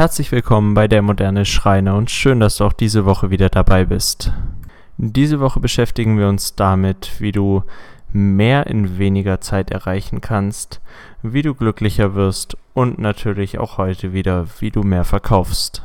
Herzlich willkommen bei der moderne Schreiner und schön, dass du auch diese Woche wieder dabei bist. Diese Woche beschäftigen wir uns damit, wie du mehr in weniger Zeit erreichen kannst, wie du glücklicher wirst und natürlich auch heute wieder, wie du mehr verkaufst.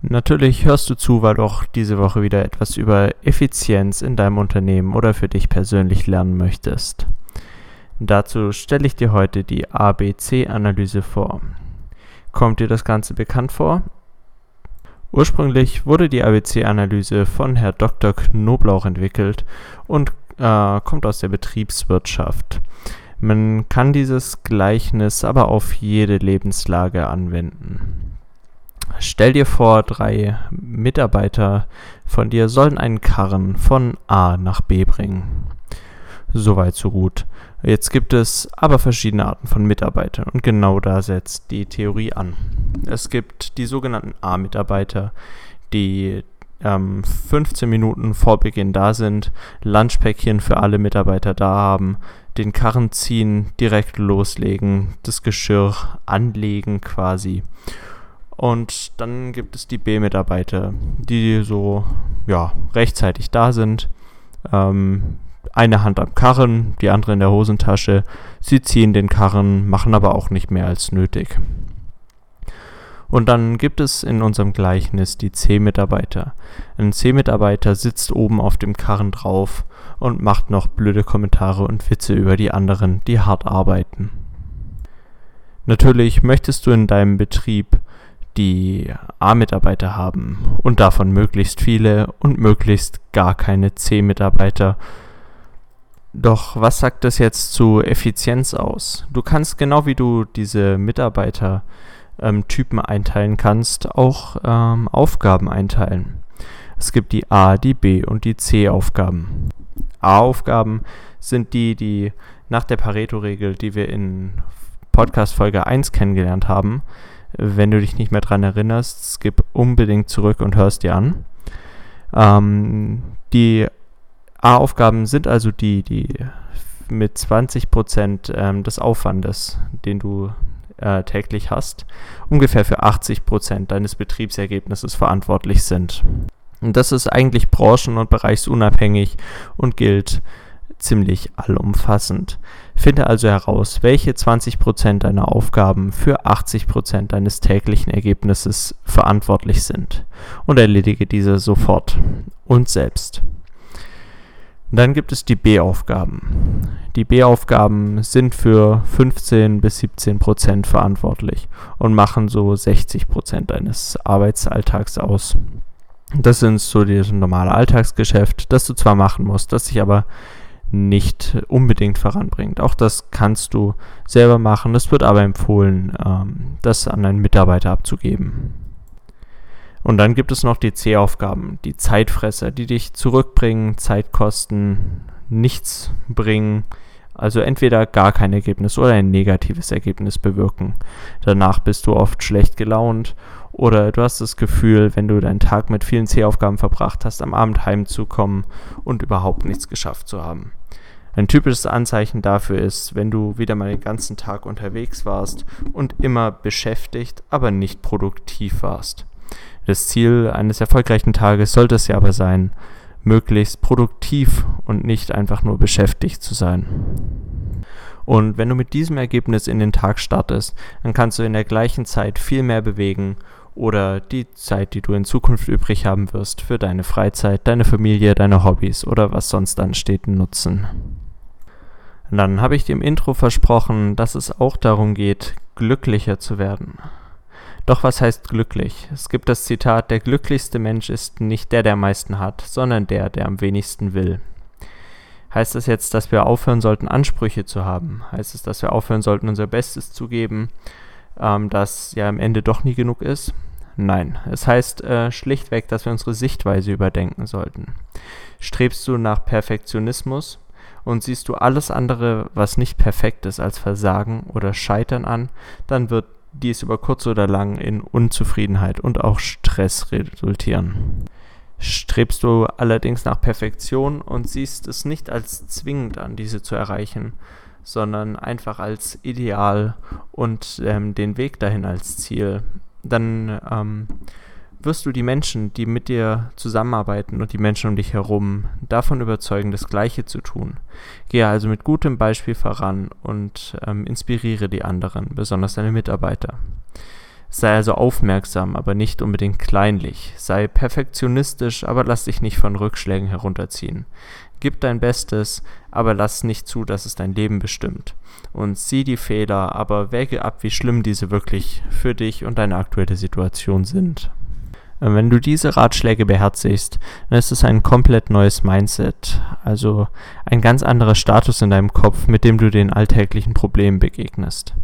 Natürlich hörst du zu, weil du auch diese Woche wieder etwas über Effizienz in deinem Unternehmen oder für dich persönlich lernen möchtest. Dazu stelle ich dir heute die ABC-Analyse vor. Kommt dir das Ganze bekannt vor? Ursprünglich wurde die ABC-Analyse von Herr Dr. Knoblauch entwickelt und äh, kommt aus der Betriebswirtschaft. Man kann dieses Gleichnis aber auf jede Lebenslage anwenden. Stell dir vor, drei Mitarbeiter von dir sollen einen Karren von A nach B bringen. Soweit, so gut. Jetzt gibt es aber verschiedene Arten von Mitarbeitern und genau da setzt die Theorie an. Es gibt die sogenannten A-Mitarbeiter, die ähm, 15 Minuten vor Beginn da sind, Lunchpäckchen für alle Mitarbeiter da haben, den Karren ziehen, direkt loslegen, das Geschirr anlegen quasi. Und dann gibt es die B-Mitarbeiter, die so ja, rechtzeitig da sind, ähm, eine Hand am Karren, die andere in der Hosentasche. Sie ziehen den Karren, machen aber auch nicht mehr als nötig. Und dann gibt es in unserem Gleichnis die C-Mitarbeiter. Ein C-Mitarbeiter sitzt oben auf dem Karren drauf und macht noch blöde Kommentare und Witze über die anderen, die hart arbeiten. Natürlich möchtest du in deinem Betrieb die A-Mitarbeiter haben und davon möglichst viele und möglichst gar keine C-Mitarbeiter, doch was sagt das jetzt zu Effizienz aus? Du kannst genau wie du diese Mitarbeitertypen ähm, einteilen kannst, auch ähm, Aufgaben einteilen. Es gibt die A, die B und die C-Aufgaben. A-Aufgaben sind die, die nach der Pareto-Regel, die wir in Podcast Folge 1 kennengelernt haben, wenn du dich nicht mehr dran erinnerst, skip unbedingt zurück und hörst dir an. Ähm, die A-Aufgaben sind also die, die mit 20% ähm, des Aufwandes, den du äh, täglich hast, ungefähr für 80% deines Betriebsergebnisses verantwortlich sind. Und das ist eigentlich branchen- und bereichsunabhängig und gilt ziemlich allumfassend. Finde also heraus, welche 20% deiner Aufgaben für 80% deines täglichen Ergebnisses verantwortlich sind und erledige diese sofort und selbst. Dann gibt es die B-Aufgaben. Die B-Aufgaben sind für 15 bis 17 Prozent verantwortlich und machen so 60 Prozent deines Arbeitsalltags aus. Das sind so das normale Alltagsgeschäft, das du zwar machen musst, das sich aber nicht unbedingt voranbringt. Auch das kannst du selber machen. Es wird aber empfohlen, ähm, das an einen Mitarbeiter abzugeben. Und dann gibt es noch die C-Aufgaben, die Zeitfresser, die dich zurückbringen, Zeit kosten, nichts bringen. Also entweder gar kein Ergebnis oder ein negatives Ergebnis bewirken. Danach bist du oft schlecht gelaunt oder du hast das Gefühl, wenn du deinen Tag mit vielen C-Aufgaben verbracht hast, am Abend heimzukommen und überhaupt nichts geschafft zu haben. Ein typisches Anzeichen dafür ist, wenn du wieder mal den ganzen Tag unterwegs warst und immer beschäftigt, aber nicht produktiv warst. Das Ziel eines erfolgreichen Tages sollte es ja aber sein, möglichst produktiv und nicht einfach nur beschäftigt zu sein. Und wenn du mit diesem Ergebnis in den Tag startest, dann kannst du in der gleichen Zeit viel mehr bewegen oder die Zeit, die du in Zukunft übrig haben wirst, für deine Freizeit, deine Familie, deine Hobbys oder was sonst ansteht, nutzen. Dann habe ich dir im Intro versprochen, dass es auch darum geht, glücklicher zu werden. Doch was heißt glücklich? Es gibt das Zitat, der glücklichste Mensch ist nicht der, der am meisten hat, sondern der, der am wenigsten will. Heißt das jetzt, dass wir aufhören sollten, Ansprüche zu haben? Heißt es, dass wir aufhören sollten, unser Bestes zu geben, ähm, das ja am Ende doch nie genug ist? Nein, es heißt äh, schlichtweg, dass wir unsere Sichtweise überdenken sollten. Strebst du nach Perfektionismus und siehst du alles andere, was nicht perfekt ist, als Versagen oder Scheitern an, dann wird dies über kurz oder lang in Unzufriedenheit und auch Stress resultieren. Strebst du allerdings nach Perfektion und siehst es nicht als zwingend an, diese zu erreichen, sondern einfach als Ideal und ähm, den Weg dahin als Ziel, dann ähm, wirst du die Menschen, die mit dir zusammenarbeiten und die Menschen um dich herum davon überzeugen, das Gleiche zu tun. Gehe also mit gutem Beispiel voran und ähm, inspiriere die anderen, besonders deine Mitarbeiter. Sei also aufmerksam, aber nicht unbedingt kleinlich. Sei perfektionistisch, aber lass dich nicht von Rückschlägen herunterziehen. Gib dein Bestes, aber lass nicht zu, dass es dein Leben bestimmt. Und sieh die Fehler, aber wäge ab, wie schlimm diese wirklich für dich und deine aktuelle Situation sind. Wenn du diese Ratschläge beherzigst, dann ist es ein komplett neues Mindset, also ein ganz anderer Status in deinem Kopf, mit dem du den alltäglichen Problemen begegnest.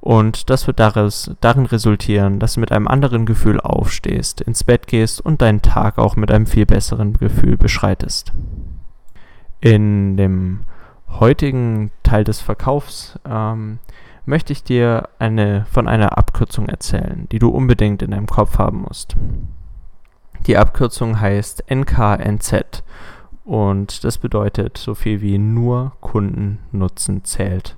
Und das wird daraus, darin resultieren, dass du mit einem anderen Gefühl aufstehst, ins Bett gehst und deinen Tag auch mit einem viel besseren Gefühl beschreitest. In dem heutigen Teil des Verkaufs ähm, möchte ich dir eine, von einer Abkürzung erzählen, die du unbedingt in deinem Kopf haben musst. Die Abkürzung heißt NKNZ und das bedeutet so viel wie nur Kundennutzen zählt.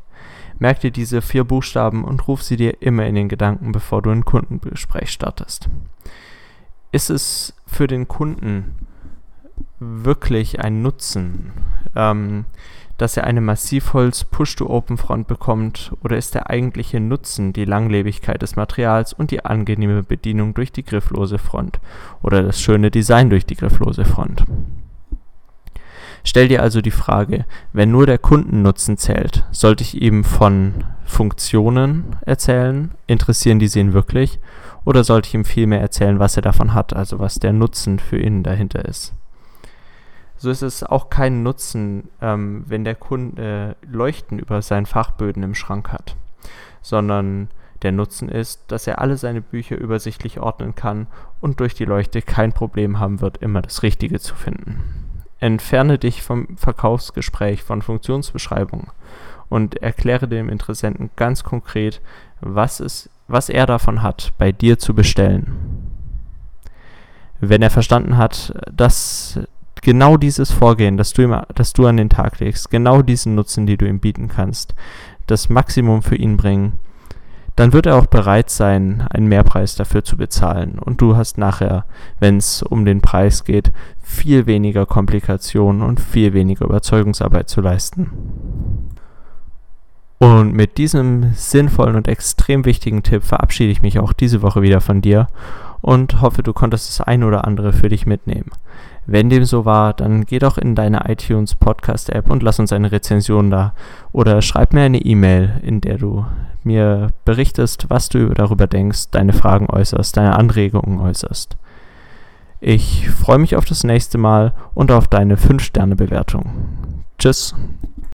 Merk dir diese vier Buchstaben und ruf sie dir immer in den Gedanken, bevor du ein Kundengespräch startest. Ist es für den Kunden wirklich ein Nutzen? Ähm, dass er eine Massivholz Push-to-Open-Front bekommt oder ist der eigentliche Nutzen die Langlebigkeit des Materials und die angenehme Bedienung durch die grifflose Front oder das schöne Design durch die grifflose Front? Stell dir also die Frage, wenn nur der Kundennutzen zählt, sollte ich ihm von Funktionen erzählen, interessieren die ihn wirklich, oder sollte ich ihm vielmehr erzählen, was er davon hat, also was der Nutzen für ihn dahinter ist? So ist es auch kein Nutzen, ähm, wenn der Kunde Leuchten über seinen Fachböden im Schrank hat, sondern der Nutzen ist, dass er alle seine Bücher übersichtlich ordnen kann und durch die Leuchte kein Problem haben wird, immer das Richtige zu finden. Entferne dich vom Verkaufsgespräch, von Funktionsbeschreibung und erkläre dem Interessenten ganz konkret, was, es, was er davon hat, bei dir zu bestellen. Wenn er verstanden hat, dass genau dieses Vorgehen, das du, ihm, das du an den Tag legst, genau diesen Nutzen, die du ihm bieten kannst, das Maximum für ihn bringen, dann wird er auch bereit sein, einen Mehrpreis dafür zu bezahlen. Und du hast nachher, wenn es um den Preis geht, viel weniger Komplikationen und viel weniger Überzeugungsarbeit zu leisten. Und mit diesem sinnvollen und extrem wichtigen Tipp verabschiede ich mich auch diese Woche wieder von dir und hoffe, du konntest das ein oder andere für dich mitnehmen. Wenn dem so war, dann geh doch in deine iTunes Podcast App und lass uns eine Rezension da oder schreib mir eine E-Mail, in der du mir berichtest, was du darüber denkst, deine Fragen äußerst, deine Anregungen äußerst. Ich freue mich auf das nächste Mal und auf deine 5-Sterne-Bewertung. Tschüss.